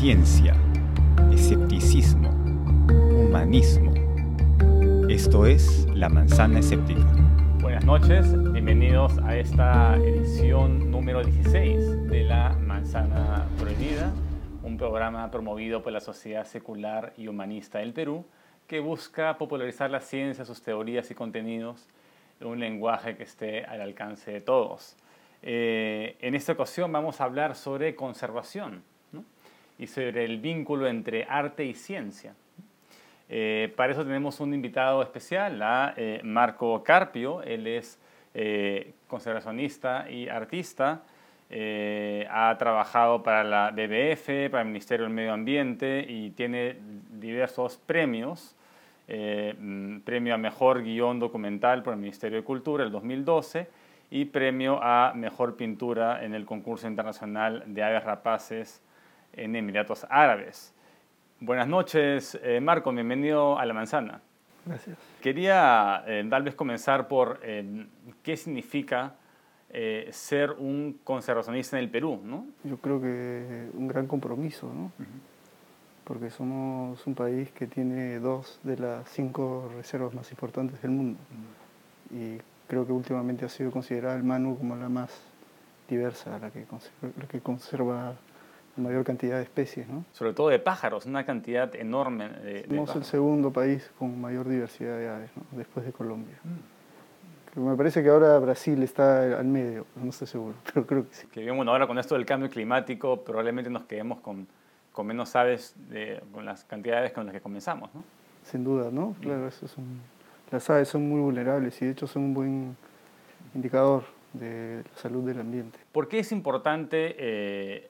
ciencia, escepticismo, humanismo. Esto es La Manzana Escéptica. Buenas noches, bienvenidos a esta edición número 16 de La Manzana Prohibida, un programa promovido por la Sociedad Secular y Humanista del Perú que busca popularizar la ciencia, sus teorías y contenidos en un lenguaje que esté al alcance de todos. Eh, en esta ocasión vamos a hablar sobre conservación y sobre el vínculo entre arte y ciencia. Eh, para eso tenemos un invitado especial, a eh, Marco Carpio. Él es conservacionista y artista. ha trabajado para la BBF, para el Ministerio del Medio Ambiente y tiene diversos premios. Mm, premio a Mejor Guión Documental por el Ministerio de Cultura el 2012 y premio a Mejor Pintura en el concurso internacional de aves rapaces en Emiratos Árabes. Buenas noches, eh, Marco, bienvenido a La Manzana. Gracias. Quería eh, tal vez comenzar por eh, qué significa ser un conservacionista en el Perú, ¿no? Yo creo que un gran compromiso, ¿no? Porque somos un país que tiene dos de las cinco reservas más importantes del mundo. Y creo que últimamente ha sido considerada el Manu como la más diversa, la que conserva, la que conserva mayor cantidad de especies. ¿no? Sobre todo de pájaros, una cantidad enorme de, Somos el segundo país con mayor diversidad de aves, ¿no? después de Colombia. Mm. Me parece que ahora Brasil está al medio, no estoy seguro, pero creo que sí. Que bueno, ahora con esto del cambio climático probablemente nos quedemos con, con menos aves, de, con las cantidades con las que comenzamos. ¿no? Sin duda, ¿no? Claro, eso es un las aves son muy vulnerables y de hecho son un buen indicador de la salud del ambiente. ¿Por qué es importante eh,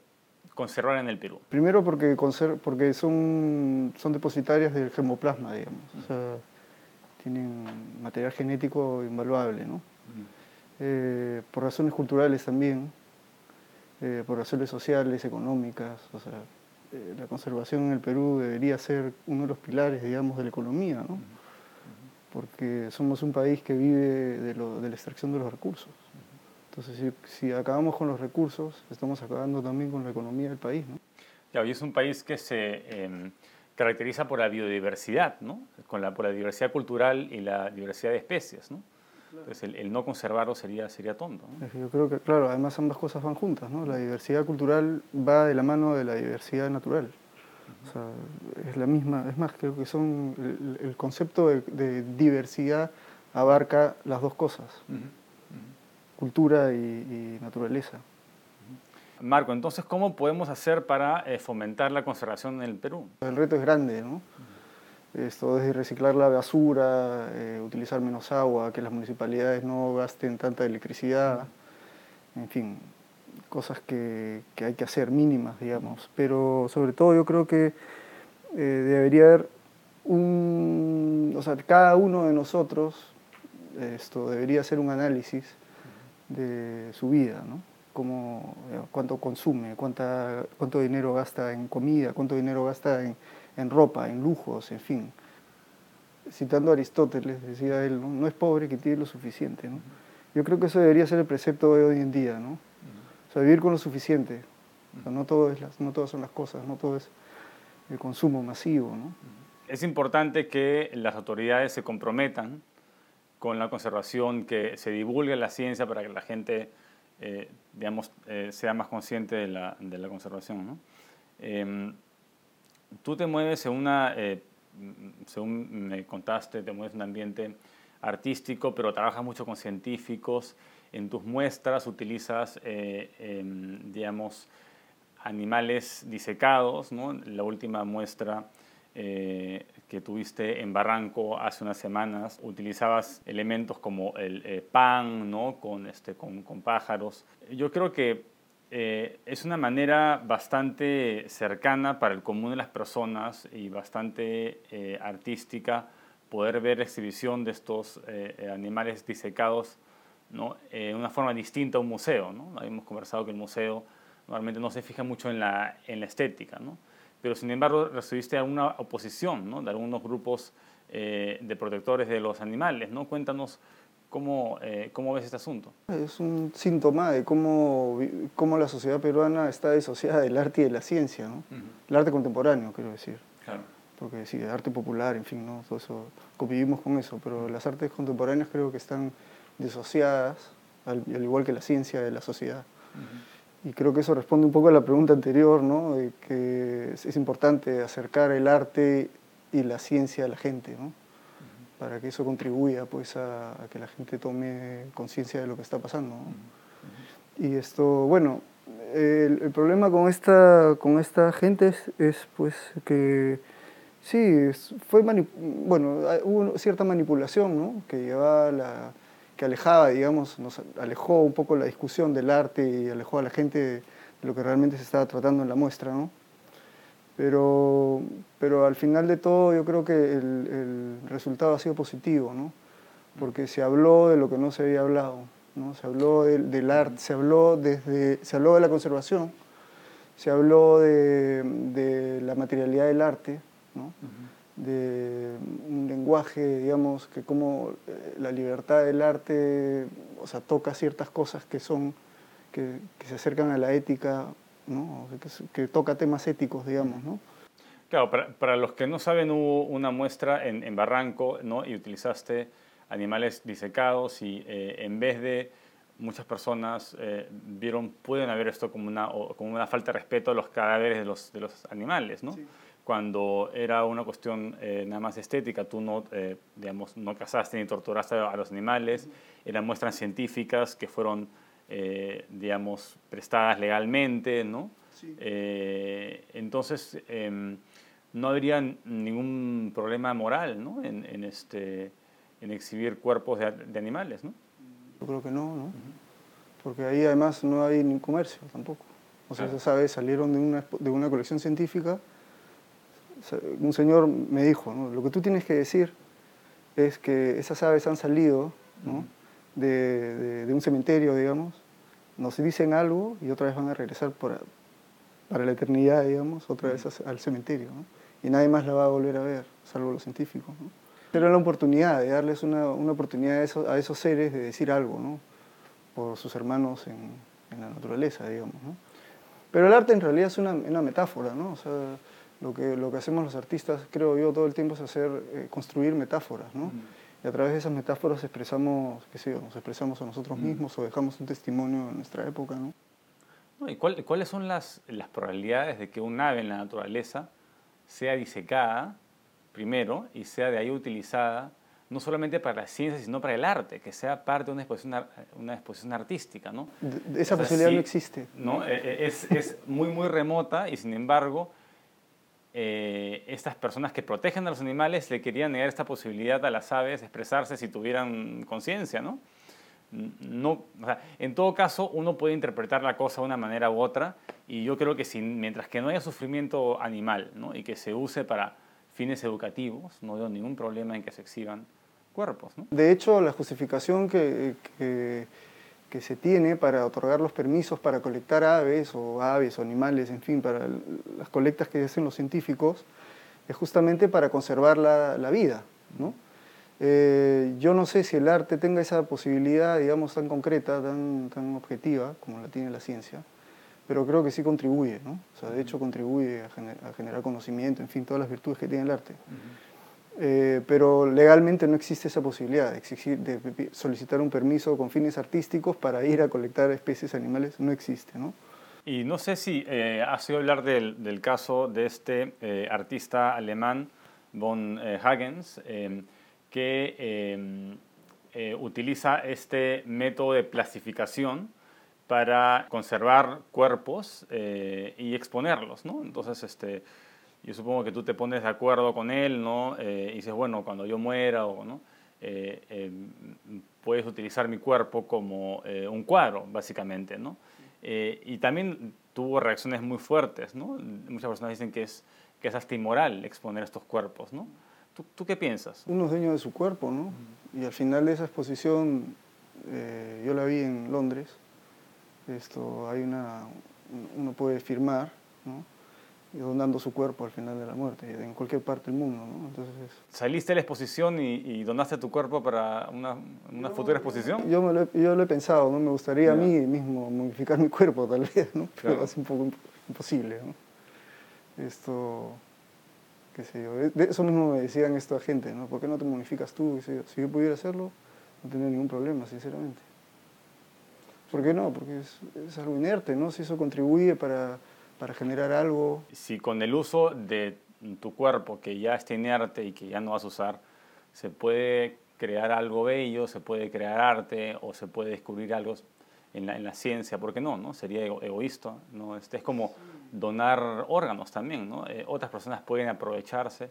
conservar en el Perú? Primero porque, porque son, son depositarias del germoplasma, digamos. O sea, tienen material genético invaluable, ¿no? Eh, por razones culturales también, eh, por razones sociales, económicas. O sea, la conservación en el Perú debería ser uno de los pilares, digamos, de la economía, ¿no? porque somos un país que vive de, la extracción de los recursos. Entonces, si, acabamos con los recursos, estamos acabando también con la economía del país. ¿no? Ya, es un país que se em, caracteriza por la biodiversidad, ¿no? Con la, por la diversidad cultural y la diversidad de especies. ¿no? Entonces, el, no conservarlo sería, sería tonto. Yo creo que, claro, además ambas cosas van juntas. ¿no? La diversidad cultural va de la mano de la diversidad natural. O sea, es la misma, es más, creo que son, el, concepto de, diversidad abarca las dos cosas, cultura y, naturaleza. Marco, entonces, ¿cómo podemos hacer para eh, fomentar la conservación en el Perú? El reto es grande, ¿no? Esto es reciclar la basura, eh, utilizar menos agua, que las municipalidades no gasten tanta electricidad, en fin, cosas que, que, hay que hacer mínimas, digamos. Pero sobre todo yo creo que eh, debería haber un, o sea, cada uno de nosotros esto debería hacer un análisis de su vida, ¿no? Como, eh, cuánto consume, cuánta, cuánto dinero gasta en comida, cuánto dinero gasta en, en ropa, en lujos, en fin. Citando a Aristóteles, decía él, ¿no? no es pobre que tiene lo suficiente. ¿no? Yo creo que eso debería ser el precepto de hoy en día. ¿no? O sea, vivir con lo suficiente. no, todo es las, no todas son las cosas, no todo es el consumo masivo. ¿no? Es importante que las autoridades se comprometan con la conservación, que se divulgue la ciencia para que la gente eh, digamos, eh, sea más consciente de la, de la conservación. ¿no? Em, tú te mueves en una, eh, según me contaste, te mueves en un ambiente artístico, pero trabajas mucho con científicos en tus muestras utilizas, eh, em, digamos, animales disecados, ¿no? La última muestra eh, que tuviste en Barranco hace unas semanas, utilizabas elementos como el eh, pan, ¿no? Con, este, con, con, pájaros. Yo creo que es una manera bastante cercana para el común de las personas y bastante artística poder ver la exhibición de estos animales disecados ¿no? Eh, una forma distinta a un museo. ¿no? Habíamos conversado que el museo normalmente no se fija mucho en la, en la estética, ¿no? Pero sin embargo recibiste alguna oposición ¿no? de algunos grupos eh, de protectores de los animales. ¿no? Cuéntanos ¿Cómo, eh, ¿Cómo, ves este asunto? Es un síntoma de cómo, cómo, la sociedad peruana está disociada del arte y de la ciencia, ¿no? El arte contemporáneo, quiero decir. Claro. Porque sí, arte popular, en fin, ¿no? Todo eso, convivimos con eso, pero las artes contemporáneas creo que están disociadas, al, igual que la ciencia de la sociedad. Y creo que eso responde un poco a la pregunta anterior, ¿no? De que es, importante acercar el arte y la ciencia a la gente, ¿no? Para que eso contribuya pues, a, que la gente tome conciencia de lo que está pasando. Y esto, bueno, el, problema con esta, con esta gente es, es pues que sí, fue bueno, hubo cierta manipulación, ¿no? Que llevaba la que alejaba, digamos, nos alejó un poco la discusión del arte y alejó a la gente de lo que realmente se estaba tratando en la muestra, ¿no? Pero, pero al final de todo yo creo que el, resultado ha sido positivo, ¿no? Porque se habló de lo que no se había hablado, ¿no? Se habló del, arte, se habló, desde, se habló de la conservación, se habló de, de la materialidad del arte, ¿no? De un lenguaje, digamos, que como eh, la libertad del arte, o sea, toca ciertas cosas que son, que, se acercan a la ética, ¿no? que, toca temas éticos, digamos, ¿no? Claro, para, los que no saben, hubo una muestra en, Barranco, ¿no? Y utilizaste animales disecados y eh, en vez de muchas personas eh, vieron, pueden haber esto como una, como una falta de respeto a los cadáveres de los, de los animales, ¿no? Cuando era una cuestión eh, nada más estética, tú no, eh, digamos, no cazaste ni torturaste a los animales, eran muestras científicas que fueron, eh, digamos, prestadas legalmente, ¿no? entonces, em, no habría ningún problema moral, ¿no? En, este, en exhibir cuerpos de, animales, ¿no? Yo creo que no, ¿no? Porque ahí además no hay ni comercio tampoco. O sea, esas aves salieron de una, de una colección científica un señor me dijo, lo que tú tienes que decir es que esas aves han salido de, un cementerio, digamos, nos dicen algo y otra vez van a regresar para la eternidad, digamos, otra vez al cementerio. Y nadie más la va a volver a ver, salvo los científicos. Pero la oportunidad de darles una, oportunidad a esos, a esos, seres de decir algo, por sus hermanos en, la naturaleza, digamos. Pero el arte en realidad es una, una metáfora, ¿no? O sea, lo que, lo que hacemos los artistas, creo yo, todo el tiempo es hacer, eh, construir metáforas, ¿no? Y a través de esas metáforas expresamos, qué sé yo, nos expresamos a nosotros mismos o dejamos un testimonio en nuestra época, ¿no? ¿Y cuáles son las, las probabilidades de que un ave en la naturaleza sea disecada primero y sea de ahí utilizada no solamente para la ciencia, sino para el arte, que sea parte de una exposición, una exposición artística, ¿no? esa posibilidad no existe. ¿no? Eh, eh, es, es, muy, muy remota y sin embargo eh, estas personas que protegen a los animales le querían negar esta posibilidad a las aves de expresarse si tuvieran conciencia, ¿no? No, en todo caso, uno puede interpretar la cosa de una manera u otra y yo creo que mientras que no haya sufrimiento animal ¿no? y que se use para fines educativos, no veo ningún problema en que se exhiban cuerpos. ¿no? De hecho, la justificación que, que que se tiene para otorgar los permisos para colectar aves o aves o animales, en fin, para las colectas que hacen los científicos, es justamente para conservar la, la vida. ¿no? Eh, yo no sé si el arte tenga esa posibilidad, digamos, tan concreta, tan, tan objetiva como la tiene la ciencia, pero creo que sí contribuye, ¿no? O sea, de hecho contribuye a, generar conocimiento, en fin, todas las virtudes que tiene el arte. Eh, pero legalmente no existe esa posibilidad de, solicitar un permiso con fines artísticos para ir a colectar especies animales, no existe, ¿no? Y no sé si eh, has oído hablar del, del, caso de este eh, artista alemán, von Hagens, em, que em, utiliza este método de plastificación para conservar cuerpos y exponerlos, ¿no? Entonces, este, yo supongo que tú te pones de acuerdo con él, ¿no? Eh, y dices, bueno, cuando yo muera, o, ¿no? Eh, eh, puedes utilizar mi cuerpo como un cuadro, básicamente, ¿no? y también tuvo reacciones muy fuertes, ¿no? Muchas personas dicen que es, que es hasta inmoral exponer estos cuerpos, ¿no? ¿Tú, ¿Tú, qué piensas? Uno es dueño de su cuerpo, ¿no? Y al final de esa exposición, yo la vi en Londres, esto, hay una, uno puede firmar, ¿no? Y donando su cuerpo al final de la muerte, en cualquier parte del mundo. ¿no? Entonces, ¿Saliste a la exposición y, donaste tu cuerpo para una, una futura exposición? Yo, me lo, he, yo lo he pensado, ¿no? me gustaría a mí mismo modificar mi cuerpo tal vez, ¿no? pero es un poco imposible. ¿no? Esto, qué sé yo, de eso mismo me decían esta gente, ¿no? ¿por qué no te modificas tú? Si yo pudiera hacerlo, no tendría ningún problema, sinceramente. ¿Por qué no? Porque es, es algo inerte, ¿no? Si eso contribuye para para generar algo. Si con el uso de tu cuerpo, que ya está inerte y que ya no vas a usar, se puede crear algo bello, se puede crear arte o se puede descubrir algo en la, en la ciencia, ¿por qué no? no? Sería egoísta. ¿no? Este es como donar órganos también. ¿no? Eh, otras personas pueden aprovecharse,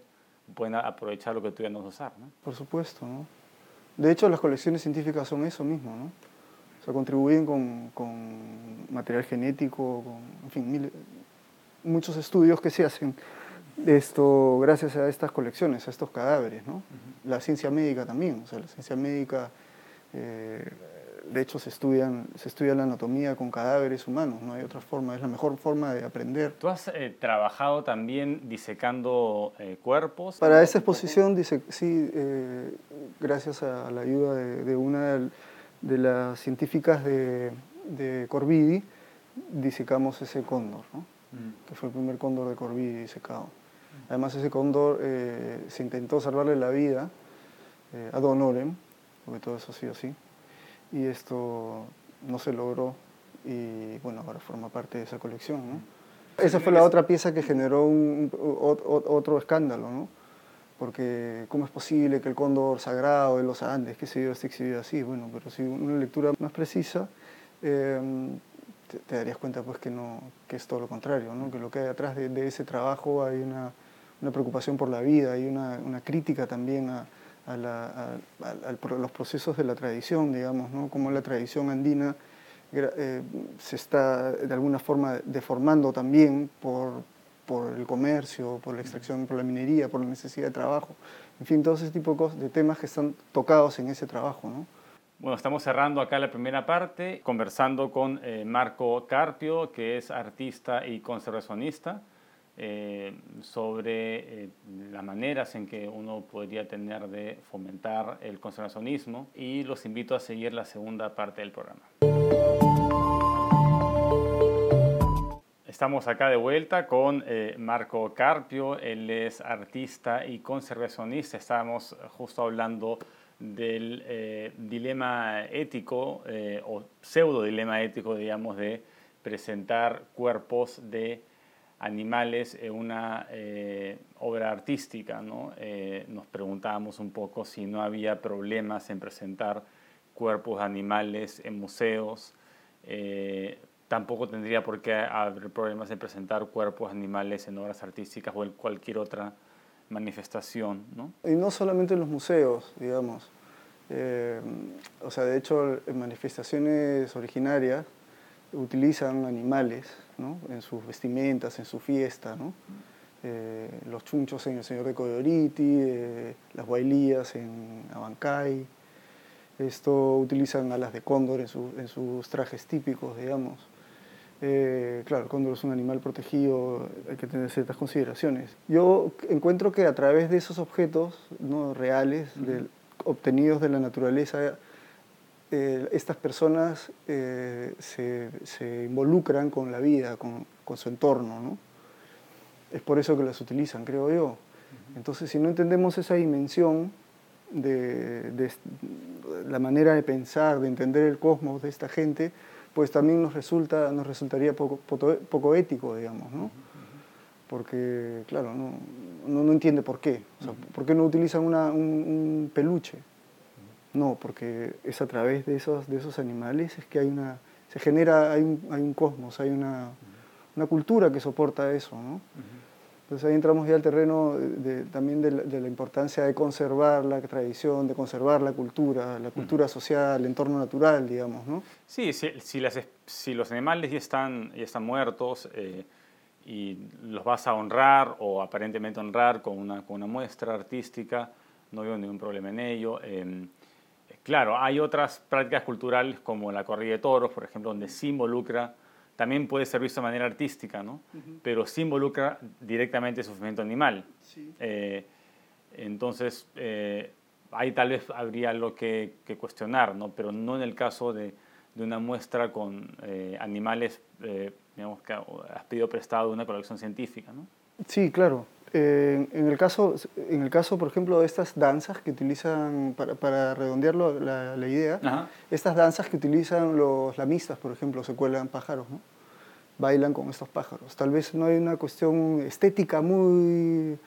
pueden aprovechar lo que tú ya no vas a usar. ¿no? Por supuesto. ¿no? De hecho, las colecciones científicas son eso mismo. ¿no? O sea, contribuyen con, con material genético, con, en fin, muchos estudios que se hacen esto gracias a estas colecciones, a estos cadáveres. ¿no? La ciencia médica también, o sea, la ciencia médica, eh, de hecho se, estudian, se estudia la anatomía con cadáveres humanos, no hay otra forma, es la mejor forma de aprender. ¿Tú has eh, trabajado también disecando eh, cuerpos? Para esa exposición, dice, sí, gracias a la ayuda de, una de las científicas de, de Corbidi, disecamos ese cóndor. ¿no? Que fue el primer cóndor de Corví secado. Además ese cóndor eh, se intentó salvarle la vida eh, a Don Orem, porque todo eso ha sido así, y esto no se logró y bueno, ahora forma parte de esa colección. ¿no? Esa fue la otra pieza que generó un, otro escándalo, ¿no? porque ¿cómo es posible que el cóndor sagrado de los Andes, que se yo, esté exhibido así? Bueno, pero si una lectura más precisa, eh, te, darías cuenta pues que, no, que es todo lo contrario, ¿no? que lo que hay detrás de, ese trabajo hay una, una, preocupación por la vida, hay una, una crítica también a, a, la, a, los procesos de la tradición, digamos, ¿no? como la tradición andina eh, se está de alguna forma deformando también por, por el comercio, por la extracción, por la minería, por la necesidad de trabajo, en fin, todo ese tipo de, cosas, de temas que están tocados en ese trabajo. ¿no? Bueno, estamos cerrando acá la primera parte, conversando con eh, Marco Carpio, que es artista y conservacionista, eh, sobre eh, las maneras en que uno podría tener de fomentar el conservacionismo y los invito a seguir la segunda parte del programa. Estamos acá de vuelta con Marco Carpio, él es artista y conservacionista, estábamos justo hablando del eh, dilema ético eh, o pseudo dilema ético, digamos, de presentar cuerpos de animales en una eh, obra artística. ¿no? nos preguntábamos un poco si no había problemas en presentar cuerpos de animales en museos. tampoco tendría por qué haber problemas en presentar cuerpos de animales en obras artísticas o en cualquier otra manifestación. ¿no? Y no solamente en los museos, digamos. Eh, o sea, de hecho, en manifestaciones originarias utilizan animales ¿no? en sus vestimentas, en su fiesta. ¿no? Eh, los chunchos en el Señor de Coyoriti, eh, las guailías en Abancay. Esto utilizan alas de cóndor en, en sus trajes típicos, digamos. Eh, claro, el cóndor es un animal protegido, hay que tener ciertas consideraciones. Yo encuentro que a través de esos objetos ¿no? reales, obtenidos de la naturaleza, eh, estas personas eh, se, se, involucran con la vida, con, con, su entorno. ¿no? Es por eso que las utilizan, creo yo. Entonces, si no entendemos esa dimensión de, de, la manera de pensar, de entender el cosmos de esta gente, pues también nos, resulta, nos resultaría poco, poco, ético, digamos, ¿no? Porque, claro, no, no, entiende por qué. ¿Por qué no utilizan una, un, peluche? No, porque es a través de esos, de esos animales es que hay una, se genera, hay un, hay un cosmos, hay una, una, cultura que soporta eso, ¿no? Entonces ahí entramos ya al terreno de, también de la, importancia de conservar la tradición, de conservar la cultura, la cultura social, el entorno natural, digamos, ¿no? Sí, si, si, las, si los animales ya están, ya están muertos eh, y los vas a honrar o aparentemente honrar con una, con una muestra artística, no veo ningún problema en ello. Em, claro, hay otras prácticas culturales como la corrida de toros, por ejemplo, donde sí involucra también puede ser visto de manera artística, ¿no? pero sí involucra directamente el sufrimiento animal. Eh, entonces, eh, ahí tal vez habría algo que, cuestionar, ¿no? pero no en el caso de, de una muestra con eh, animales digamos, que has pedido prestado de una colección científica. ¿no? Sí, claro. En, el caso, en el caso, por ejemplo, de estas danzas que utilizan, para, para redondearlo la, la idea, estas danzas que utilizan los lamistas, por ejemplo, se cuelan pájaros, ¿no? bailan con estos pájaros. Tal vez no hay una cuestión estética muy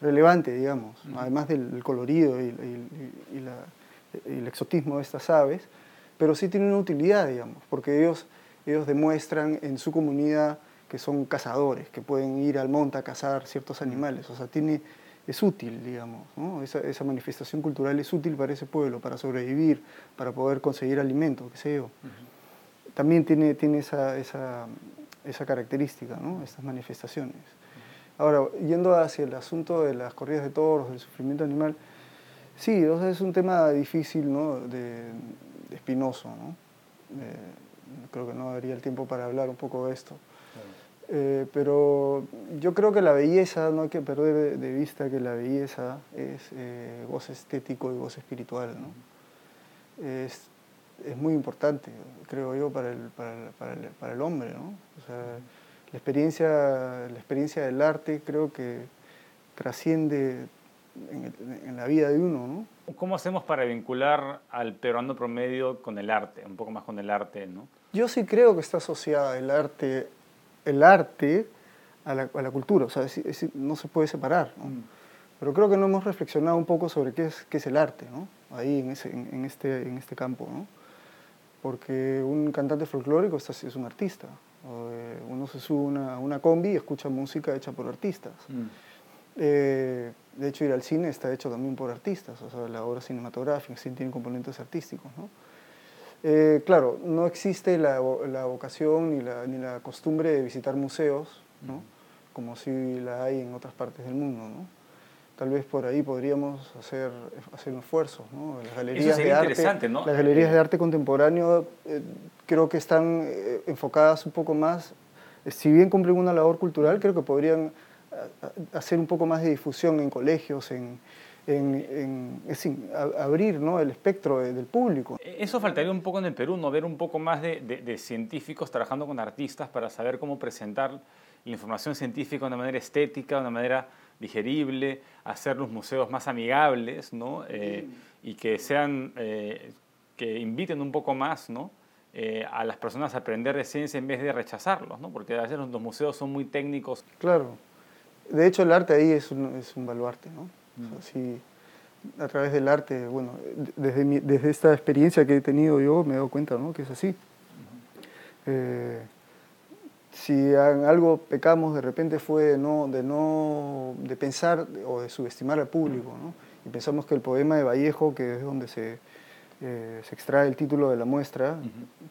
relevante, digamos, además del colorido y, el exotismo de estas aves, pero sí tiene una utilidad, digamos, porque ellos, ellos demuestran en su comunidad que son cazadores, que pueden ir al monte a cazar ciertos animales, o sea, tiene, es útil, digamos, esa, esa, manifestación cultural es útil para ese pueblo, para sobrevivir, para poder conseguir alimento, qué sé yo. También tiene, tiene esa, esa, esa característica, ¿no? estas manifestaciones. Ahora, yendo hacia el asunto de las corridas de toros, del sufrimiento animal, sí, es un tema difícil, ¿no? de, espinoso. ¿no? Eh, creo que no daría el tiempo para hablar un poco de esto. Eh, pero yo creo que la belleza, no hay que perder de, vista que la belleza es eh, goce estético y goce espiritual. ¿no? Es, es, muy importante, creo yo, para el, para el, para el, para el hombre. ¿no? O sea, la experiencia, la experiencia del arte creo que trasciende en, la vida de uno. ¿no? ¿Cómo hacemos para vincular al peruano promedio con el arte, un poco más con el arte? ¿no? Yo sí creo que está asociada el arte, el arte a la, a la cultura, o sea, no se puede separar. ¿no? Mm. Pero creo que no hemos reflexionado un poco sobre qué es, qué es el arte, ¿no? ahí en, ese, en, este, en este campo. ¿no? Porque un cantante folclórico es un artista, eh, uno se sube a una, combi y escucha música hecha por artistas. Mm. Eh, de hecho, ir al cine está hecho también por artistas, o sea, la obra cinematográfica sí tiene componentes artísticos. ¿no? Eh, claro, no existe la, la vocación ni la, ni la, costumbre de visitar museos, ¿no? Como si la hay en otras partes del mundo. ¿no? Tal vez por ahí podríamos hacer, hacer un esfuerzo. ¿no? Las galerías, de arte, ¿no? las galerías de arte contemporáneo creo que están eh, enfocadas un poco más, eh, si bien cumplen una labor cultural, creo que podrían eh, hacer un poco más de difusión en colegios, en, en, abrir ¿no? el espectro del público. Eso faltaría un poco en el Perú, ¿no? ver un poco más de, de, científicos trabajando con artistas para saber cómo presentar la información científica de una manera estética, de una manera digerible, hacer los museos más amigables ¿no? y que sean, que inviten un poco más ¿no? Eh, a las personas a aprender de ciencia en vez de rechazarlos, ¿no? porque a veces los, museos son muy técnicos. Claro. De hecho, el arte ahí es un, es un baluarte. ¿no? A través del arte, bueno, desde, desde esta experiencia que he tenido yo me he dado cuenta ¿no? que es así. Eh, si en algo pecamos de repente fue de no, de no de pensar o de subestimar al público, ¿no? y pensamos que el poema de Vallejo, que es donde se eh, se extrae el título de la muestra,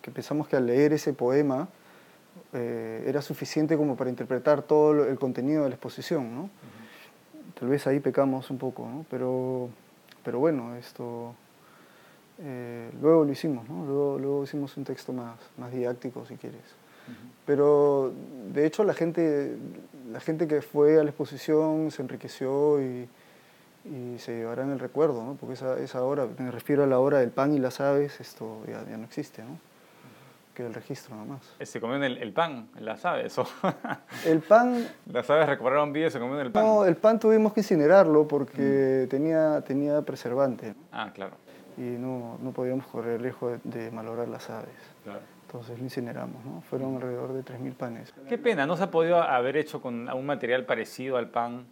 que pensamos que al leer ese poema eh, era suficiente como para interpretar todo el contenido de la exposición. ¿no? Tal vez ahí pecamos un poco, ¿no? pero, pero bueno, esto eh, luego lo hicimos, ¿no? luego, luego, hicimos un texto más, más didáctico, si quieres. Pero de hecho la gente, la gente que fue a la exposición se enriqueció y, y se llevarán el recuerdo, ¿no? porque esa, esa hora, me refiero a la hora del pan y las aves, esto ya, ya no existe, ¿no? Queda el registro nomás. ¿Se comió el, el pan, las aves? ¿o? el pan... ¿Las aves recuperaron vida y se comieron el pan? No, el pan tuvimos que incinerarlo porque mm. tenía, tenía preservante. Ah, claro. Y no, no podíamos correr el riesgo de, de malograr las aves. Claro. Entonces lo incineramos, ¿no? Fueron alrededor de 3.000 panes. Qué pena, ¿no se ha podido haber hecho con un material parecido al pan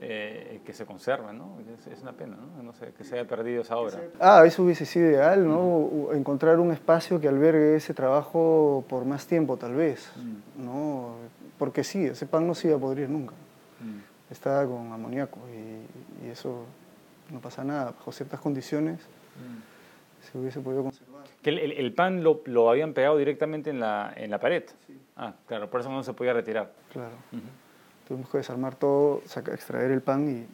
eh, que se conserven, ¿no? Es, una pena, ¿no? no sé, que se haya perdido esa obra. Ah, eso hubiese sido ideal, ¿no? Encontrar un espacio que albergue ese trabajo por más tiempo, tal vez, ¿no? Porque sí, ese pan no se iba a podrir nunca. Estaba con amoníaco y, eso no pasa nada. Bajo ciertas condiciones se hubiese podido conservar. ¿Que el, el pan lo, lo, habían pegado directamente en la, en la pared? Sí. Ah, claro, por eso no se podía retirar. Claro. Tuvimos que desarmar todo, extraer el pan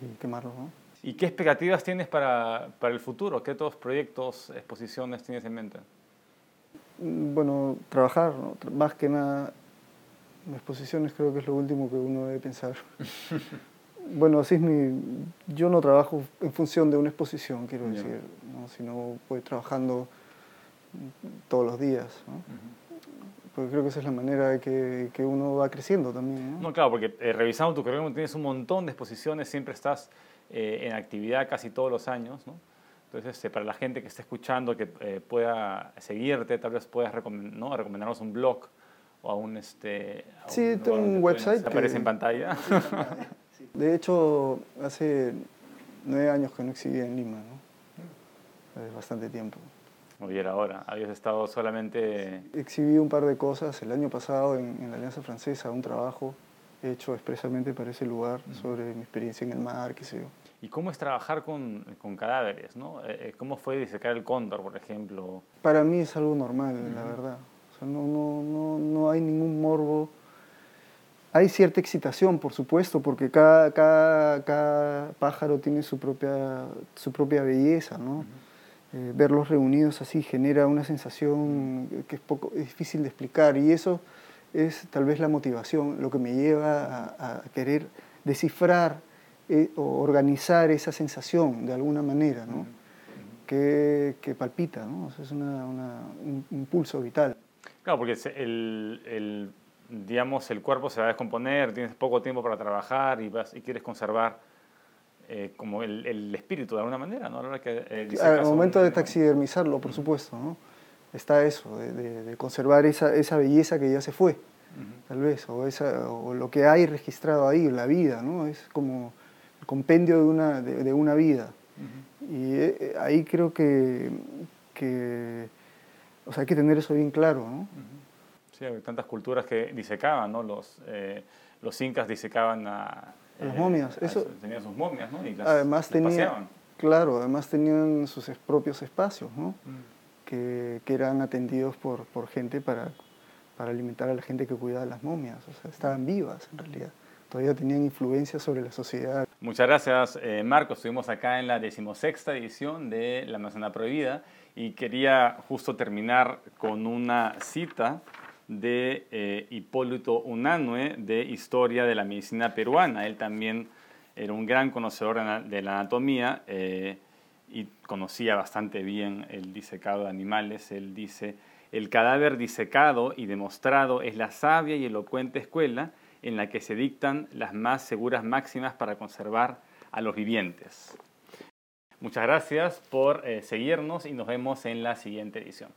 y, quemarlo. ¿no? ¿Y qué expectativas tienes para, para, el futuro? ¿Qué otros proyectos, exposiciones tienes en mente? Mm, Bueno, trabajar, ¿no? Más que nada, exposiciones creo que es lo último que uno debe pensar. bueno, así es mi... Yo no trabajo en función de una exposición, quiero decir, ¿no? sino voy trabajando todos los días, ¿no? Porque creo que esa es la manera de que, que uno va creciendo también, ¿no? No, claro, porque eh, revisando tu currículum tienes un montón de exposiciones, siempre estás eh, en actividad casi todos los años, ¿no? Entonces, este, para la gente que esté escuchando, que eh, pueda seguirte, tal vez puedas recomend- ¿no? recomendarnos un blog o a un... Este, a Sí, lugar tengo un website se aparece que- en pantalla. De hecho, hace nueve años que no exhibía en Lima, ¿no? Es bastante tiempo. Muy era ahora, habías estado solamente... Exhibí un par de cosas el año pasado en, en la Alianza Francesa, un trabajo hecho expresamente para ese lugar sobre mi experiencia en el mar, qué sé yo. ¿Y cómo es trabajar con, con cadáveres? ¿no? Eh, eh, ¿Cómo fue disecar el cóndor, por ejemplo? Para mí es algo normal, la verdad. O sea, no, no, no, no hay ningún morbo. Hay cierta excitación, por supuesto, porque cada, cada, cada pájaro tiene su propia, su propia belleza, ¿no? Eh, verlos reunidos así genera una sensación que es poco es difícil de explicar y eso es tal vez la motivación, lo que me lleva a, a querer descifrar eh, o organizar esa sensación de alguna manera, ¿no? que, que palpita, ¿no? O sea, es una, una- un impulso vital. Claro, porque el, el, digamos, el cuerpo se va a descomponer, tienes poco tiempo para trabajar y, vas, y quieres conservar eh, como el, el espíritu de alguna manera, ¿no? A la hora que, eh, disecas Al un momento de taxidermizarlo, por supuesto, ¿no? Está eso, de, de- de conservar esa, esa belleza que ya se fue, tal vez, o, esa, o lo que hay registrado ahí, la vida, ¿no? Es como el compendio de una, de, de una vida. Y eh, ahí creo que, que o sea, hay que tener eso bien claro, ¿no? Sí, hay tantas culturas que disecaban, ¿no? Los, eh, los incas disecaban a... Las momias, a- eso- tenían sus momias, ¿no? Y las, además las tenía, paseaban. claro, además tenían sus propios espacios, ¿no? Mm. que, que eran atendidos por, por gente para, para alimentar a la gente que cuidaba las momias. O sea, estaban vivas en realidad. Todavía tenían influencia sobre la sociedad. Muchas gracias, eh, Marco. Estuvimos acá en la decimosexta edición de La Manzana Prohibida y quería justo terminar con una cita de eh, Hipólito Unanue de Historia de la Medicina Peruana. Él también era un gran conocedor de la- anatomía eh, y conocía bastante bien el disecado de animales. Él dice, el cadáver disecado y demostrado es la sabia y elocuente escuela en la que se dictan las más seguras máximas para conservar a los vivientes. Muchas gracias por eh, seguirnos y nos vemos en la siguiente edición.